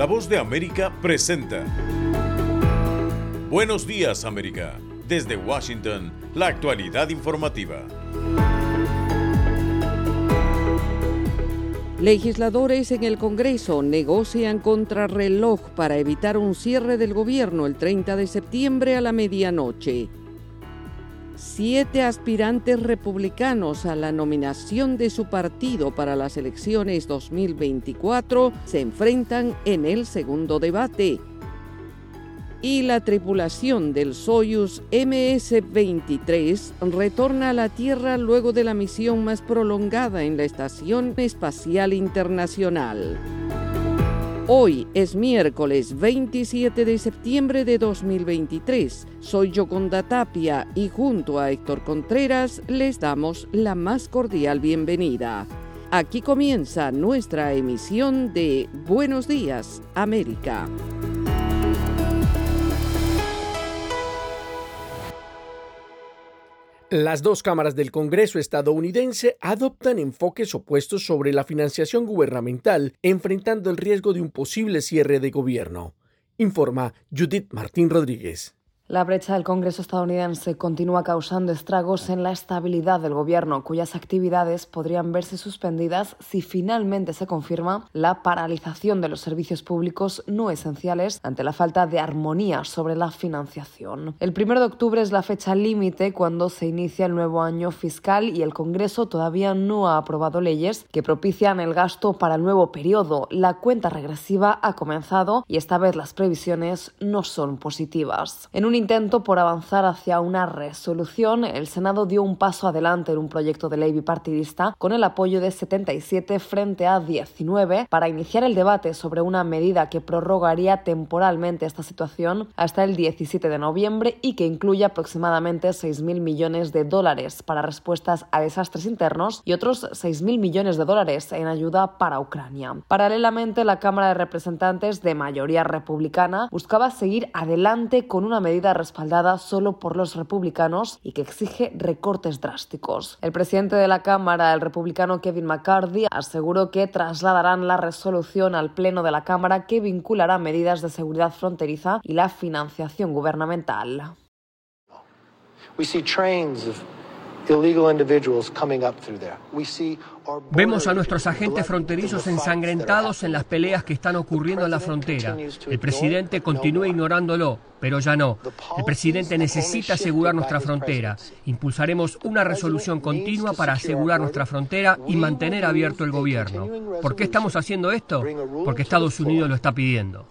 La voz de América presenta. Buenos días América. Desde Washington, la actualidad informativa. Legisladores en el Congreso negocian contrarreloj para evitar un cierre del gobierno el 30 de septiembre a la medianoche. Siete aspirantes republicanos a la nominación de su partido para las elecciones 2024 se enfrentan en el segundo debate y la tripulación del Soyuz MS-23 retorna a la Tierra luego de la misión más prolongada en la Estación Espacial Internacional. Hoy es miércoles 27 de septiembre de 2023. Soy Yoconda Tapia y junto a Héctor Contreras les damos la más cordial bienvenida. Aquí comienza nuestra emisión de Buenos Días, América. Las dos cámaras del Congreso estadounidense adoptan enfoques opuestos sobre la financiación gubernamental, enfrentando el riesgo de un posible cierre de gobierno, informa Judith Martín Rodríguez. La brecha del Congreso estadounidense continúa causando estragos en la estabilidad del gobierno, cuyas actividades podrían verse suspendidas si finalmente se confirma la paralización de los servicios públicos no esenciales ante la falta de armonía sobre la financiación. El 1 de octubre es la fecha límite cuando se inicia el nuevo año fiscal y el Congreso todavía no ha aprobado leyes que propician el gasto para el nuevo periodo. La cuenta regresiva ha comenzado y esta vez las previsiones no son positivas. En un intento por avanzar hacia una resolución, el Senado dio un paso adelante en un proyecto de ley bipartidista con el apoyo de 77 frente a 19 para iniciar el debate sobre una medida que prorrogaría temporalmente esta situación hasta el 17 de noviembre y que incluye aproximadamente 6.000 millones de dólares para respuestas a desastres internos y otros 6.000 millones de dólares en ayuda para Ucrania. Paralelamente, la Cámara de Representantes de mayoría republicana buscaba seguir adelante con una medida respaldada solo por los republicanos y que exige recortes drásticos. El presidente de la Cámara, el republicano Kevin McCarthy, aseguró que trasladarán la resolución al Pleno de la Cámara que vinculará medidas de seguridad fronteriza y la financiación gubernamental. Vemos a nuestros agentes fronterizos ensangrentados en las peleas que están ocurriendo en la frontera. El presidente continúa ignorándolo pero ya no. El presidente necesita asegurar nuestra frontera. Impulsaremos una resolución continua para asegurar nuestra frontera y mantener abierto el gobierno. ¿Por qué estamos haciendo esto? Porque Estados Unidos lo está pidiendo.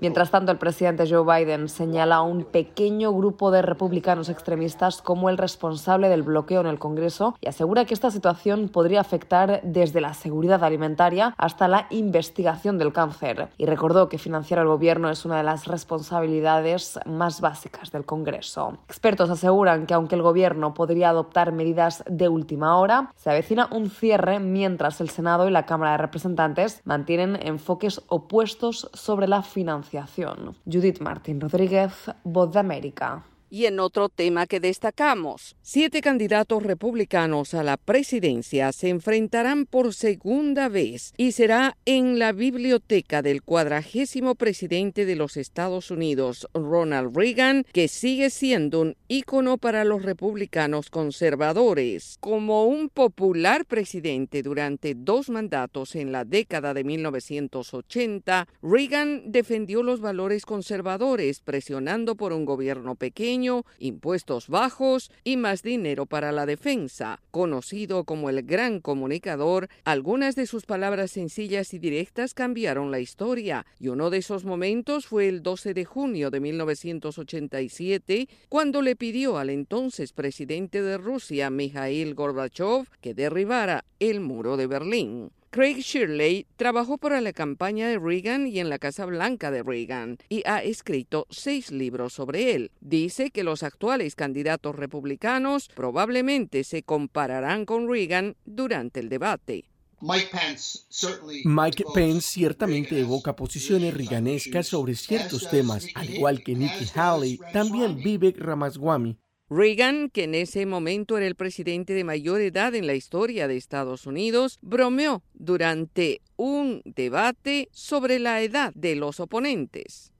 Mientras tanto, el presidente Joe Biden señala a un pequeño grupo de republicanos extremistas como el responsable del bloqueo en el Congreso asegura que esta situación podría afectar desde la seguridad alimentaria hasta la investigación del cáncer. Y recordó que financiar al gobierno es una de las responsabilidades más básicas del Congreso. Expertos aseguran que aunque el Gobierno podría adoptar medidas de última hora, se avecina un cierre mientras el Senado y la Cámara de Representantes mantienen enfoques opuestos sobre la financiación. Judith Martín Rodríguez, Voz de América. Y en otro tema que destacamos, siete candidatos republicanos a la presidencia se enfrentarán por segunda vez y será en la biblioteca del cuadragésimo presidente de los Estados Unidos, Ronald Reagan, que sigue siendo un ícono para los republicanos conservadores. Como un popular presidente durante dos mandatos en la década de 1980, Reagan defendió los valores conservadores, presionando por un gobierno pequeño impuestos bajos y más dinero para la defensa. Conocido como el gran comunicador, algunas de sus palabras sencillas y directas cambiaron la historia, y uno de esos momentos fue el 12 de junio de 1987, cuando le pidió al entonces presidente de Rusia, Mikhail Gorbachev, que derribara el muro de Berlín. Craig Shirley trabajó para la campaña de Reagan y en la Casa Blanca de Reagan y ha escrito seis libros sobre él. Dice que los actuales candidatos republicanos probablemente se compararán con Reagan durante el debate. Mike Pence ciertamente evoca posiciones riganescas sobre ciertos temas, al igual que Nikki Haley, también Vivek Ramaswamy Reagan, que en ese momento era el presidente de mayor edad en la historia de Estados Unidos, bromeó durante un debate sobre la edad de los oponentes.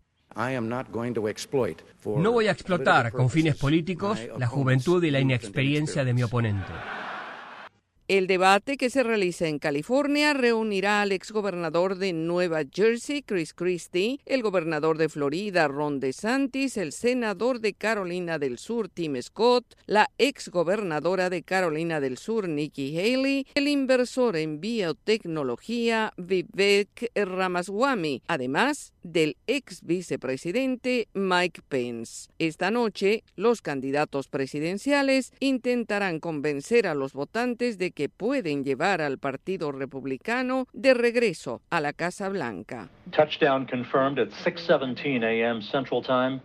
No voy a explotar con fines políticos la juventud y la inexperiencia de mi oponente. El debate que se realiza en California reunirá al exgobernador de Nueva Jersey, Chris Christie, el gobernador de Florida, Ron DeSantis, el senador de Carolina del Sur, Tim Scott, la exgobernadora de Carolina del Sur, Nikki Haley, el inversor en biotecnología, Vivek Ramaswamy, además del ex vicepresidente Mike Pence. Esta noche, los candidatos presidenciales intentarán convencer a los votantes de que que pueden llevar al Partido Republicano de regreso a la Casa Blanca. Touchdown confirmed at 6:17 a.m. Central Time.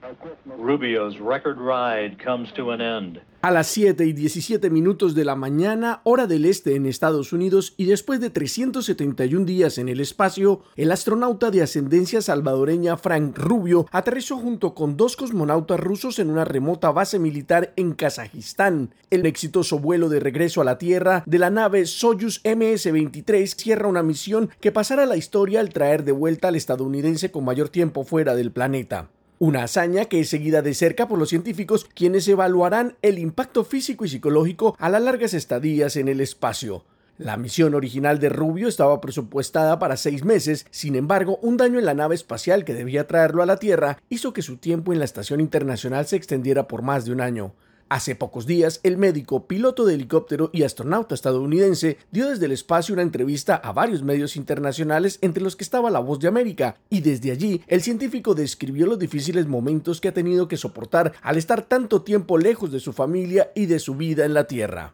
Rubio's record ride comes to an end. A las 7 y 17 minutos de la mañana, hora del este en Estados Unidos, y después de 371 días en el espacio, el astronauta de ascendencia salvadoreña Frank Rubio aterrizó junto con dos cosmonautas rusos en una remota base militar en Kazajistán. El exitoso vuelo de regreso a la Tierra de la nave Soyuz MS-23 cierra una misión que pasará a la historia al traer de vuelta al estadounidense con mayor tiempo fuera del planeta. Una hazaña que es seguida de cerca por los científicos quienes evaluarán el impacto físico y psicológico a las largas estadías en el espacio. La misión original de Rubio estaba presupuestada para seis meses, sin embargo, un daño en la nave espacial que debía traerlo a la Tierra hizo que su tiempo en la Estación Internacional se extendiera por más de un año. Hace pocos días, el médico, piloto de helicóptero y astronauta estadounidense dio desde el espacio una entrevista a varios medios internacionales, entre los que estaba La Voz de América, y desde allí el científico describió los difíciles momentos que ha tenido que soportar al estar tanto tiempo lejos de su familia y de su vida en la Tierra.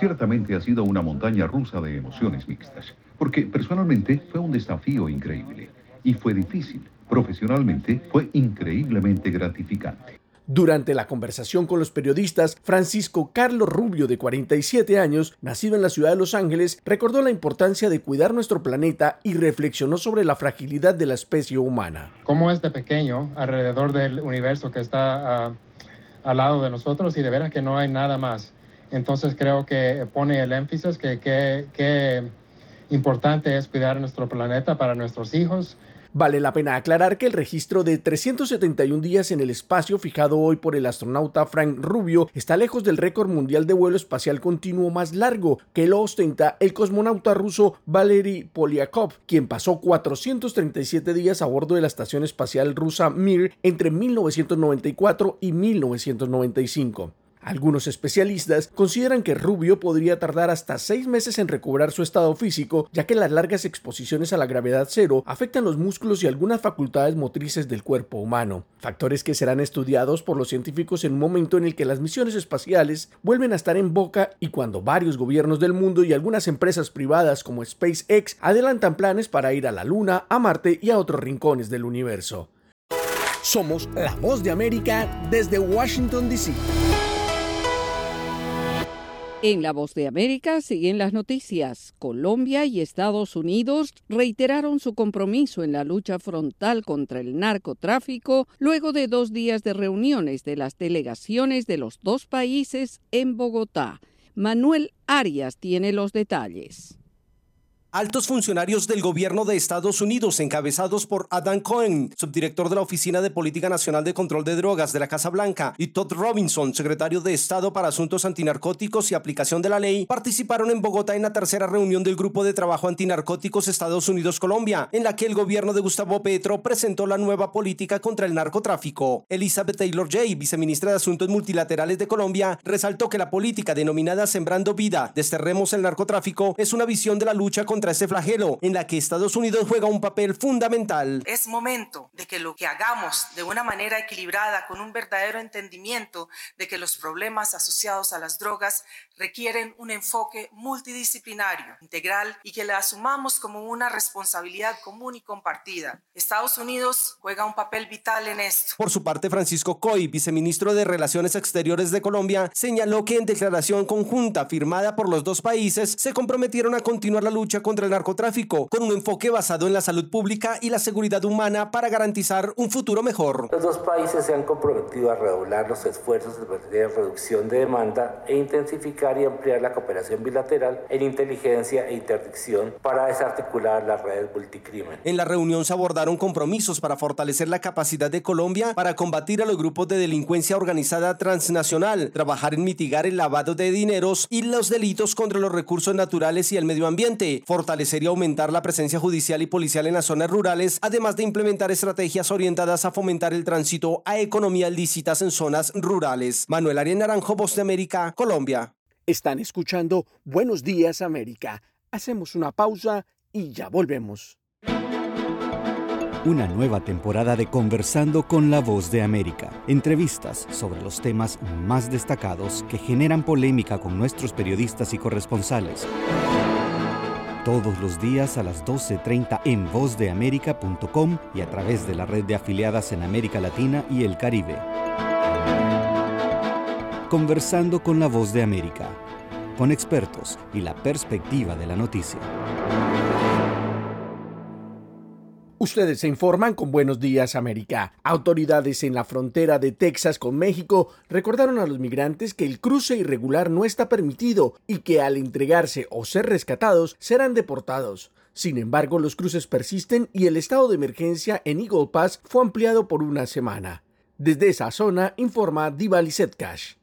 Ciertamente ha sido una montaña rusa de emociones mixtas, porque personalmente fue un desafío increíble y fue difícil. Profesionalmente fue increíblemente gratificante. Durante la conversación con los periodistas, Francisco Carlos Rubio, de 47 años, nacido en la ciudad de Los Ángeles, recordó la importancia de cuidar nuestro planeta y reflexionó sobre la fragilidad de la especie humana. Como este pequeño alrededor del universo que está ah, al lado de nosotros y de veras que no hay nada más. Entonces creo que pone el énfasis que qué importante es cuidar nuestro planeta para nuestros hijos, Vale la pena aclarar que el registro de 371 días en el espacio fijado hoy por el astronauta Frank Rubio está lejos del récord mundial de vuelo espacial continuo más largo que lo ostenta el cosmonauta ruso Valery Polyakov, quien pasó 437 días a bordo de la estación espacial rusa Mir entre 1994 y 1995. Algunos especialistas consideran que Rubio podría tardar hasta seis meses en recobrar su estado físico, ya que las largas exposiciones a la gravedad cero afectan los músculos y algunas facultades motrices del cuerpo humano, factores que serán estudiados por los científicos en un momento en el que las misiones espaciales vuelven a estar en boca y cuando varios gobiernos del mundo y algunas empresas privadas como SpaceX adelantan planes para ir a la Luna, a Marte y a otros rincones del universo. Somos la voz de América desde Washington, D.C. En La Voz de América siguen las noticias. Colombia y Estados Unidos reiteraron su compromiso en la lucha frontal contra el narcotráfico luego de dos días de reuniones de las delegaciones de los dos países en Bogotá. Manuel Arias tiene los detalles. Altos funcionarios del gobierno de Estados Unidos, encabezados por Adam Cohen, subdirector de la Oficina de Política Nacional de Control de Drogas de la Casa Blanca, y Todd Robinson, secretario de Estado para Asuntos Antinarcóticos y Aplicación de la Ley, participaron en Bogotá en la tercera reunión del Grupo de Trabajo Antinarcóticos Estados Unidos-Colombia, en la que el gobierno de Gustavo Petro presentó la nueva política contra el narcotráfico. Elizabeth Taylor Jay, viceministra de Asuntos Multilaterales de Colombia, resaltó que la política denominada Sembrando Vida, Desterremos el Narcotráfico, es una visión de la lucha contra ese flagelo en la que Estados Unidos juega un papel fundamental. Es momento de que lo que hagamos de una manera equilibrada, con un verdadero entendimiento de que los problemas asociados a las drogas requieren un enfoque multidisciplinario, integral y que la asumamos como una responsabilidad común y compartida. Estados Unidos juega un papel vital en esto. Por su parte, Francisco Coy, viceministro de Relaciones Exteriores de Colombia, señaló que en declaración conjunta firmada por los dos países se comprometieron a continuar la lucha contra el narcotráfico con un enfoque basado en la salud pública y la seguridad humana para garantizar un futuro mejor. Los dos países se han comprometido a redoblar los esfuerzos en materia de reducción de demanda e intensificar y ampliar la cooperación bilateral en inteligencia e interdicción para desarticular las redes multicrimen. En la reunión se abordaron compromisos para fortalecer la capacidad de Colombia para combatir a los grupos de delincuencia organizada transnacional, trabajar en mitigar el lavado de dineros y los delitos contra los recursos naturales y el medio ambiente, fortalecer y aumentar la presencia judicial y policial en las zonas rurales, además de implementar estrategias orientadas a fomentar el tránsito a economías lícitas en zonas rurales. Manuel Arias Naranjo, Voz de América, Colombia. Están escuchando Buenos Días América. Hacemos una pausa y ya volvemos. Una nueva temporada de Conversando con la Voz de América. Entrevistas sobre los temas más destacados que generan polémica con nuestros periodistas y corresponsales. Todos los días a las 12.30 en vozdeamerica.com y a través de la red de afiliadas en América Latina y el Caribe. Conversando con la Voz de América, con expertos y la perspectiva de la noticia. Ustedes se informan con Buenos Días América. Autoridades en la frontera de Texas con México recordaron a los migrantes que el cruce irregular no está permitido y que al entregarse o ser rescatados serán deportados. Sin embargo, los cruces persisten y el estado de emergencia en Eagle Pass fue ampliado por una semana. Desde esa zona informa Diva Cash.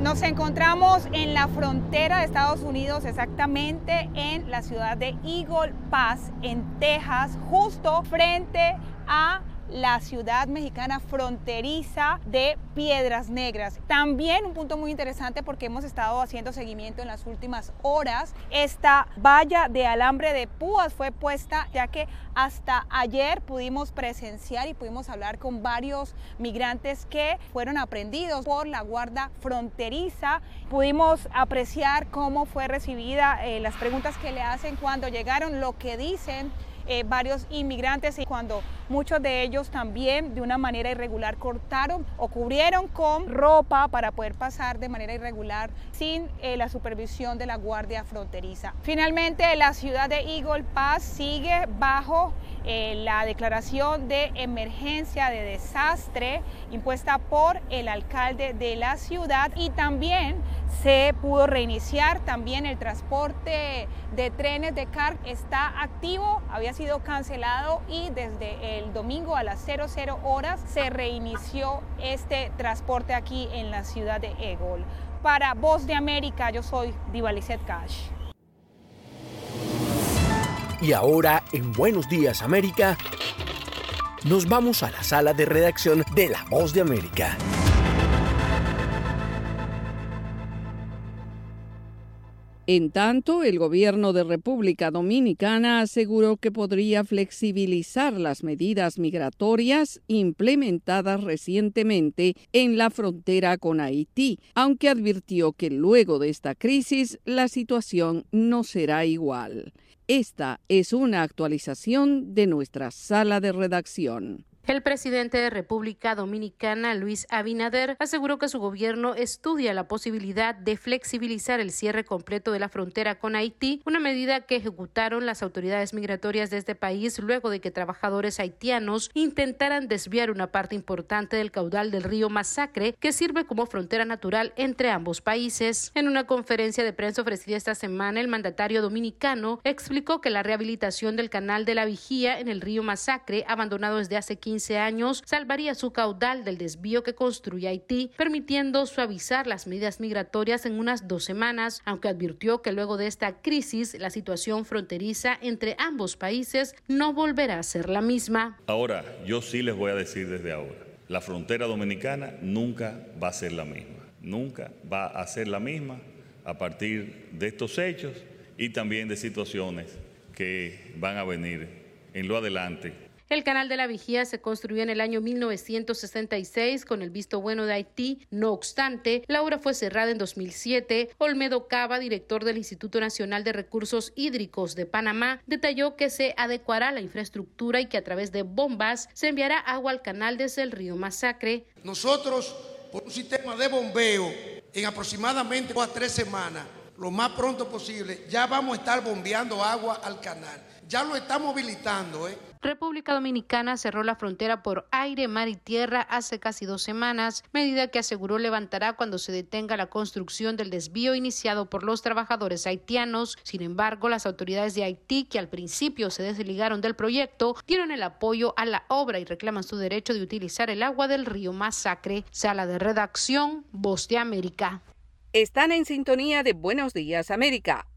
Nos encontramos en la frontera de Estados Unidos, exactamente en la ciudad de Eagle Pass, en Texas, justo frente a la ciudad mexicana fronteriza de Piedras Negras. También un punto muy interesante porque hemos estado haciendo seguimiento en las últimas horas. Esta valla de alambre de púas fue puesta ya que hasta ayer pudimos presenciar y pudimos hablar con varios migrantes que fueron aprendidos por la Guardia Fronteriza. Pudimos apreciar cómo fue recibida eh, las preguntas que le hacen cuando llegaron, lo que dicen eh, varios inmigrantes y cuando muchos de ellos también de una manera irregular cortaron o cubrieron con ropa para poder pasar de manera irregular sin eh, la supervisión de la Guardia Fronteriza. Finalmente, la ciudad de Eagle Pass sigue bajo eh, la declaración de emergencia de desastre impuesta por el alcalde de la ciudad y también se pudo reiniciar también el transporte de trenes de carga está activo, había sido cancelado y desde el domingo a las 00 horas se reinició este transporte aquí en la ciudad de Egol. Para Voz de América, yo soy Divalicet Cash. Y ahora, en Buenos Días América, nos vamos a la sala de redacción de La Voz de América. En tanto, el gobierno de República Dominicana aseguró que podría flexibilizar las medidas migratorias implementadas recientemente en la frontera con Haití, aunque advirtió que luego de esta crisis la situación no será igual. Esta es una actualización de nuestra sala de redacción. El presidente de República Dominicana, Luis Abinader, aseguró que su gobierno estudia la posibilidad de flexibilizar el cierre completo de la frontera con Haití, una medida que ejecutaron las autoridades migratorias de este país luego de que trabajadores haitianos intentaran desviar una parte importante del caudal del río Masacre, que sirve como frontera natural entre ambos países. En una conferencia de prensa ofrecida esta semana, el mandatario dominicano explicó que la rehabilitación del canal de la Vigía en el río Masacre, abandonado desde hace 15 años salvaría su caudal del desvío que construye Haití, permitiendo suavizar las medidas migratorias en unas dos semanas, aunque advirtió que luego de esta crisis la situación fronteriza entre ambos países no volverá a ser la misma. Ahora, yo sí les voy a decir desde ahora, la frontera dominicana nunca va a ser la misma, nunca va a ser la misma a partir de estos hechos y también de situaciones que van a venir en lo adelante El canal de la Vigía se construyó en el año 1966 con el visto bueno de Haití. No obstante, la obra fue cerrada en 2007. Olmedo Cava, director del Instituto Nacional de Recursos Hídricos de Panamá, detalló que se adecuará la infraestructura y que a través de bombas se enviará agua al canal desde el río Masacre. Nosotros, por un sistema de bombeo, en aproximadamente dos a tres semanas, lo más pronto posible, ya vamos a estar bombeando agua al canal. Ya lo estamos habilitando, ¿eh? República Dominicana cerró la frontera por aire, mar y tierra hace casi dos semanas, medida que aseguró levantará cuando se detenga la construcción del desvío iniciado por los trabajadores haitianos. Sin embargo, las autoridades de Haití, que al principio se desligaron del proyecto, dieron el apoyo a la obra y reclaman su derecho de utilizar el agua del río Masacre. Sala de redacción, Voz de América. Están en sintonía de Buenos Días América.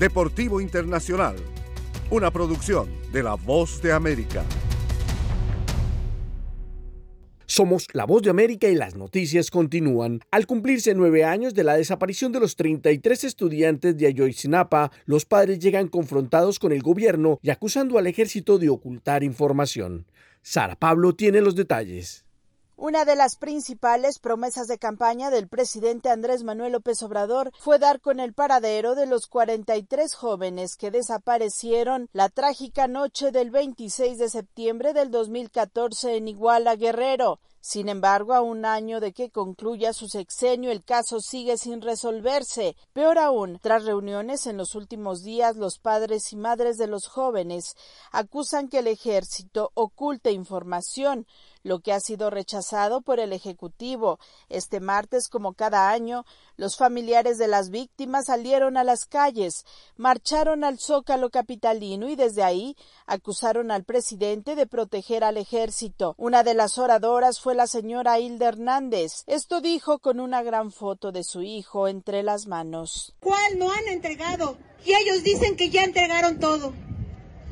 Deportivo Internacional, una producción de La Voz de América. Somos La Voz de América y las noticias continúan. Al cumplirse nueve años de la desaparición de los 33 estudiantes de Ayotzinapa, los padres llegan confrontados con el gobierno y acusando al ejército de ocultar información. Sara Pablo tiene los detalles. Una de las principales promesas de campaña del presidente Andrés Manuel López Obrador fue dar con el paradero de los 43 jóvenes que desaparecieron la trágica noche del 26 de septiembre del 2014 en Iguala Guerrero. Sin embargo, a un año de que concluya su sexenio, el caso sigue sin resolverse. Peor aún, tras reuniones en los últimos días, los padres y madres de los jóvenes acusan que el ejército oculta información, lo que ha sido rechazado por el Ejecutivo. Este martes, como cada año, los familiares de las víctimas salieron a las calles, marcharon al Zócalo capitalino y desde ahí acusaron al presidente de proteger al ejército. Una de las oradoras fue la señora Hilda Hernández. Esto dijo con una gran foto de su hijo entre las manos. ¿Cuál no han entregado? Y ellos dicen que ya entregaron todo.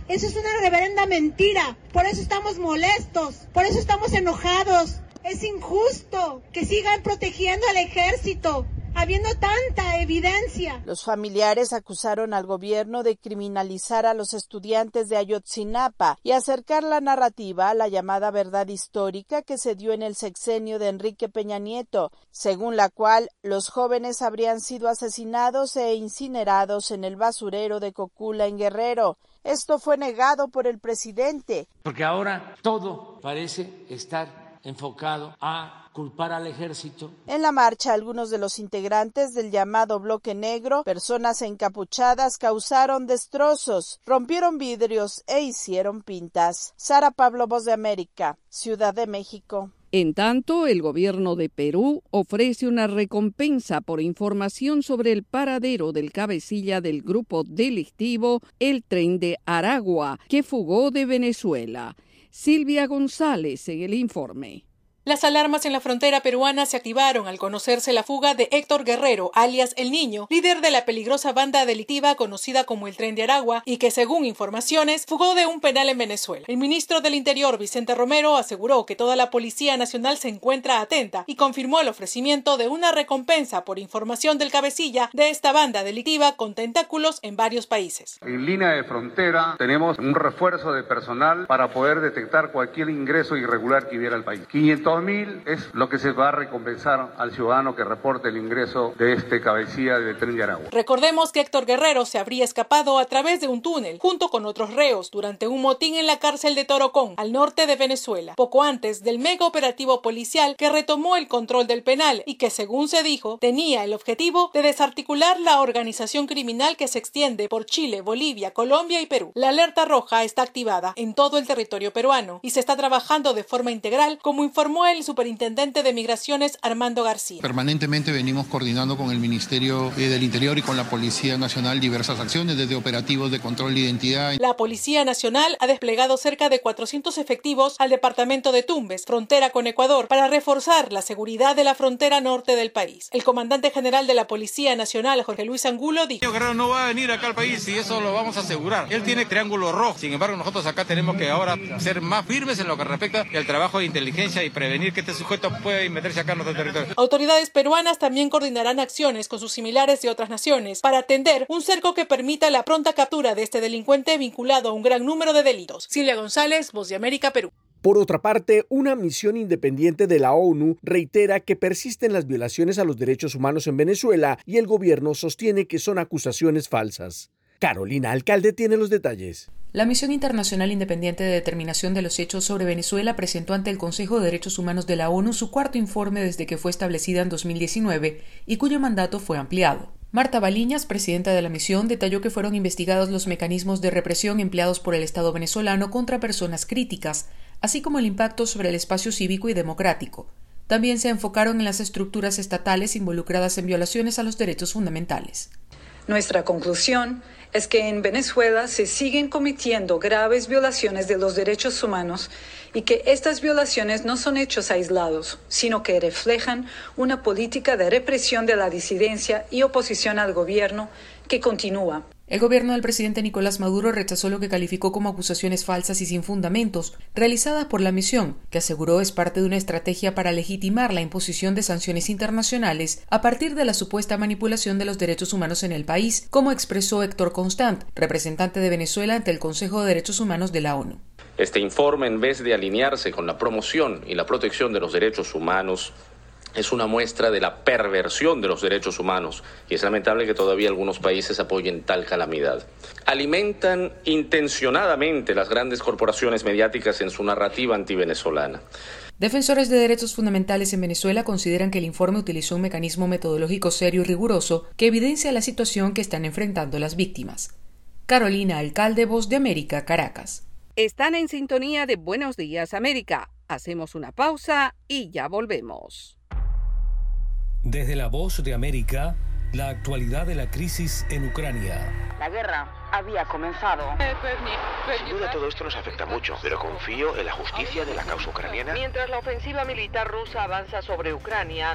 Eso es una reverenda mentira. Por eso estamos molestos. Por eso estamos enojados. Es injusto que sigan protegiendo al ejército habiendo tanta evidencia. Los familiares acusaron al gobierno de criminalizar a los estudiantes de Ayotzinapa y acercar la narrativa a la llamada verdad histórica que se dio en el sexenio de Enrique Peña Nieto, según la cual los jóvenes habrían sido asesinados e incinerados en el basurero de Cocula en Guerrero. Esto fue negado por el presidente. Porque ahora todo parece estar enfocado a culpar al ejército. En la marcha, algunos de los integrantes del llamado bloque negro, personas encapuchadas, causaron destrozos, rompieron vidrios e hicieron pintas. Sara Pablo, Voz de América, Ciudad de México. En tanto, el gobierno de Perú ofrece una recompensa por información sobre el paradero del cabecilla del grupo delictivo El Tren de Aragua, que fugó de Venezuela. Silvia González en el informe. Las alarmas en la frontera peruana se activaron al conocerse la fuga de Héctor Guerrero, alias El Niño, líder de la peligrosa banda delictiva conocida como el Tren de Aragua y que, según informaciones, fugó de un penal en Venezuela. El ministro del Interior, Vicente Romero, aseguró que toda la Policía Nacional se encuentra atenta y confirmó el ofrecimiento de una recompensa por información del cabecilla de esta banda delictiva con tentáculos en varios países. En línea de frontera tenemos un refuerzo de personal para poder detectar cualquier ingreso irregular que hubiera al país. 500 mil es lo que se va a recompensar al ciudadano que reporte el ingreso de este cabecilla de tren de Aragua. Recordemos que Héctor Guerrero se habría escapado a través de un túnel junto con otros reos durante un motín en la cárcel de Torocón, al norte de Venezuela, poco antes del mega operativo policial que retomó el control del penal y que, según se dijo, tenía el objetivo de desarticular la organización criminal que se extiende por Chile, Bolivia, Colombia y Perú. La alerta roja está activada en todo el territorio peruano y se está trabajando de forma integral, como informó el superintendente de Migraciones Armando García. Permanentemente venimos coordinando con el Ministerio eh, del Interior y con la Policía Nacional diversas acciones, desde operativos de control de identidad. La Policía Nacional ha desplegado cerca de 400 efectivos al departamento de Tumbes, frontera con Ecuador, para reforzar la seguridad de la frontera norte del país. El comandante general de la Policía Nacional, Jorge Luis Angulo, dijo: Guerrero no va a venir acá al país y eso lo vamos a asegurar. Él tiene triángulo rojo. Sin embargo, nosotros acá tenemos que ahora ser más firmes en lo que respecta al trabajo de inteligencia y prevenir que este sujeto pueda meterse acá en nuestro territorio. Autoridades peruanas también coordinarán acciones con sus similares de otras naciones para atender un cerco que permita la pronta captura de este delincuente vinculado a un gran número de delitos. Silvia González, Voz de América, Perú. Por otra parte, una misión independiente de la ONU reitera que persisten las violaciones a los derechos humanos en Venezuela y el gobierno sostiene que son acusaciones falsas. Carolina Alcalde tiene los detalles. La Misión Internacional Independiente de Determinación de los Hechos sobre Venezuela presentó ante el Consejo de Derechos Humanos de la ONU su cuarto informe desde que fue establecida en 2019 y cuyo mandato fue ampliado. Marta Baliñas, presidenta de la misión, detalló que fueron investigados los mecanismos de represión empleados por el Estado venezolano contra personas críticas, así como el impacto sobre el espacio cívico y democrático. También se enfocaron en las estructuras estatales involucradas en violaciones a los derechos fundamentales. Nuestra conclusión es que en Venezuela se siguen cometiendo graves violaciones de los derechos humanos y que estas violaciones no son hechos aislados, sino que reflejan una política de represión de la disidencia y oposición al gobierno que continúa. El gobierno del presidente Nicolás Maduro rechazó lo que calificó como acusaciones falsas y sin fundamentos, realizadas por la misión, que aseguró es parte de una estrategia para legitimar la imposición de sanciones internacionales a partir de la supuesta manipulación de los derechos humanos en el país, como expresó Héctor Constant, representante de Venezuela ante el Consejo de Derechos Humanos de la ONU. Este informe, en vez de alinearse con la promoción y la protección de los derechos humanos, es una muestra de la perversión de los derechos humanos y es lamentable que todavía algunos países apoyen tal calamidad. Alimentan intencionadamente las grandes corporaciones mediáticas en su narrativa antivenezolana. Defensores de derechos fundamentales en Venezuela consideran que el informe utilizó un mecanismo metodológico serio y riguroso que evidencia la situación que están enfrentando las víctimas. Carolina Alcalde, Voz de América, Caracas. Están en sintonía de Buenos Días América. Hacemos una pausa y ya volvemos. Desde la voz de América, la actualidad de la crisis en Ucrania. La guerra había comenzado. Sin duda todo esto nos afecta mucho, pero confío en la justicia de la causa ucraniana. Mientras la ofensiva militar rusa avanza sobre Ucrania.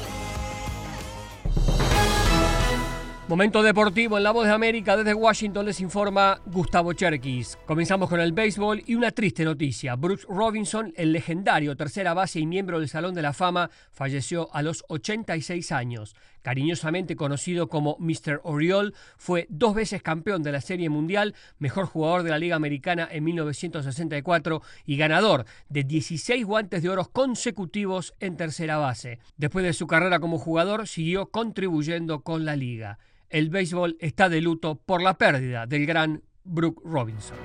Momento deportivo en La Voz de América desde Washington les informa Gustavo Cherkis. Comenzamos con el béisbol y una triste noticia. Brooks Robinson, el legendario tercera base y miembro del Salón de la Fama, falleció a los 86 años. Cariñosamente conocido como Mr. Oriol, fue dos veces campeón de la Serie Mundial, mejor jugador de la Liga Americana en 1964 y ganador de 16 guantes de oro consecutivos en tercera base. Después de su carrera como jugador, siguió contribuyendo con la liga el béisbol está de luto por la pérdida del gran Brooke Robinson.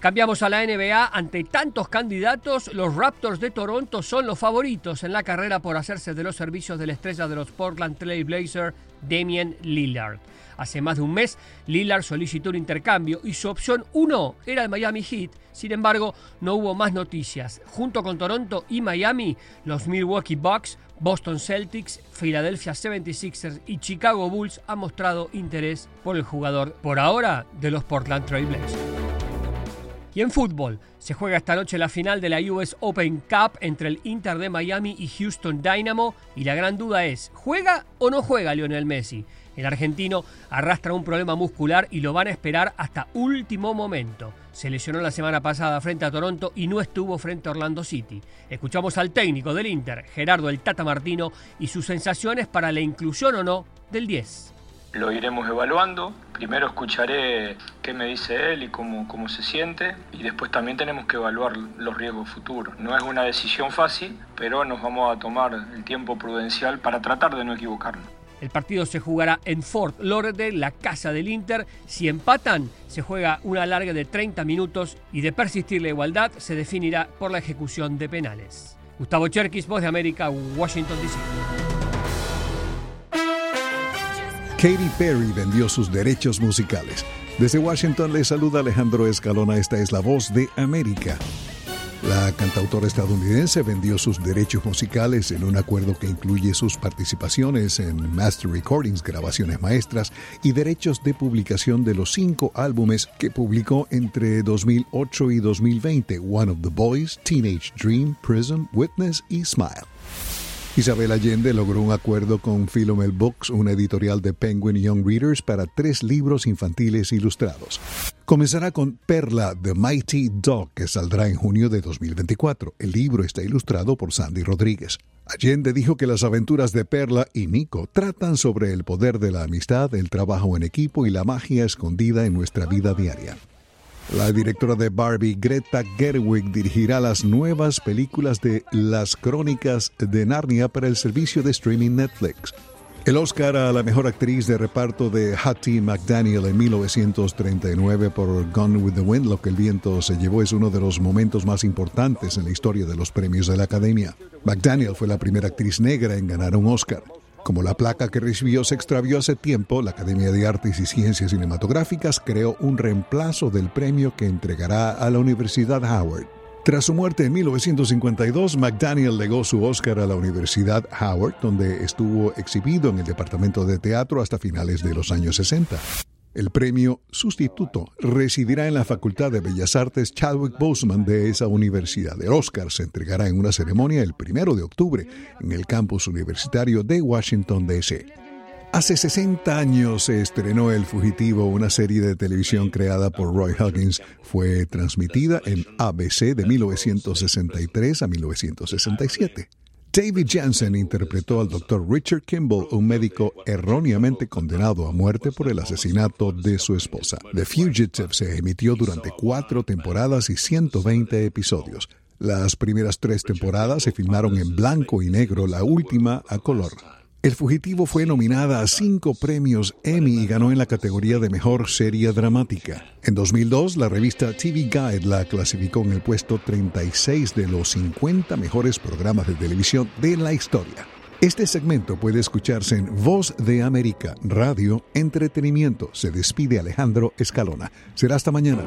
Cambiamos a la NBA. Ante tantos candidatos, los Raptors de Toronto son los favoritos en la carrera por hacerse de los servicios de la estrella de los Portland Trail Blazers, Damian Lillard. Hace más de un mes, Lillard solicitó un intercambio y su opción 1 era el Miami Heat. Sin embargo, no hubo más noticias. Junto con Toronto y Miami, los Milwaukee Bucks, Boston Celtics, Philadelphia 76ers y Chicago Bulls han mostrado interés por el jugador, por ahora, de los Portland Trail Blazers. Y en fútbol, se juega esta noche la final de la US Open Cup entre el Inter de Miami y Houston Dynamo y la gran duda es, ¿juega o no juega Lionel Messi? El argentino arrastra un problema muscular y lo van a esperar hasta último momento. Se lesionó la semana pasada frente a Toronto y no estuvo frente a Orlando City. Escuchamos al técnico del Inter, Gerardo El Tata Martino, y sus sensaciones para la inclusión o no del 10. Lo iremos evaluando. Primero escucharé qué me dice él y cómo, cómo se siente. Y después también tenemos que evaluar los riesgos futuros. No es una decisión fácil, pero nos vamos a tomar el tiempo prudencial para tratar de no equivocarnos. El partido se jugará en Fort Lauderdale, la casa del Inter. Si empatan, se juega una larga de 30 minutos y de persistir la igualdad se definirá por la ejecución de penales. Gustavo Cherkis, Voz de América, Washington, D.C. Katy Perry vendió sus derechos musicales. Desde Washington le saluda Alejandro Escalona, esta es la voz de América. La cantautora estadounidense vendió sus derechos musicales en un acuerdo que incluye sus participaciones en Master Recordings, grabaciones maestras y derechos de publicación de los cinco álbumes que publicó entre 2008 y 2020, One of the Boys, Teenage Dream, Prism, Witness y Smile. Isabel Allende logró un acuerdo con Philomel Books, una editorial de Penguin Young Readers, para tres libros infantiles ilustrados. Comenzará con Perla, The Mighty Dog, que saldrá en junio de 2024. El libro está ilustrado por Sandy Rodríguez. Allende dijo que las aventuras de Perla y Nico tratan sobre el poder de la amistad, el trabajo en equipo y la magia escondida en nuestra vida diaria. La directora de Barbie, Greta Gerwig, dirigirá las nuevas películas de Las Crónicas de Narnia para el servicio de streaming Netflix. El Oscar a la mejor actriz de reparto de Hattie McDaniel en 1939 por Gone with the Wind, lo que el viento se llevó, es uno de los momentos más importantes en la historia de los premios de la Academia. McDaniel fue la primera actriz negra en ganar un Oscar. Como la placa que recibió se extravió hace tiempo, la Academia de Artes y Ciencias Cinematográficas creó un reemplazo del premio que entregará a la Universidad Howard. Tras su muerte en 1952, McDaniel legó su Oscar a la Universidad Howard, donde estuvo exhibido en el departamento de teatro hasta finales de los años 60. El premio sustituto residirá en la Facultad de Bellas Artes Chadwick Boseman de esa universidad. El Oscar se entregará en una ceremonia el primero de octubre en el campus universitario de Washington, D.C. Hace 60 años se estrenó El Fugitivo, una serie de televisión creada por Roy Huggins. Fue transmitida en ABC de 1963 a 1967. David Jansen interpretó al Dr. Richard Kimball, un médico erróneamente condenado a muerte por el asesinato de su esposa. The Fugitive se emitió durante cuatro temporadas y 120 episodios. Las primeras tres temporadas se filmaron en blanco y negro, la última a color. El Fugitivo fue nominada a cinco premios Emmy y ganó en la categoría de Mejor Serie Dramática. En 2002, la revista TV Guide la clasificó en el puesto 36 de los 50 mejores programas de televisión de la historia. Este segmento puede escucharse en Voz de América, Radio, Entretenimiento. Se despide Alejandro Escalona. Será hasta mañana.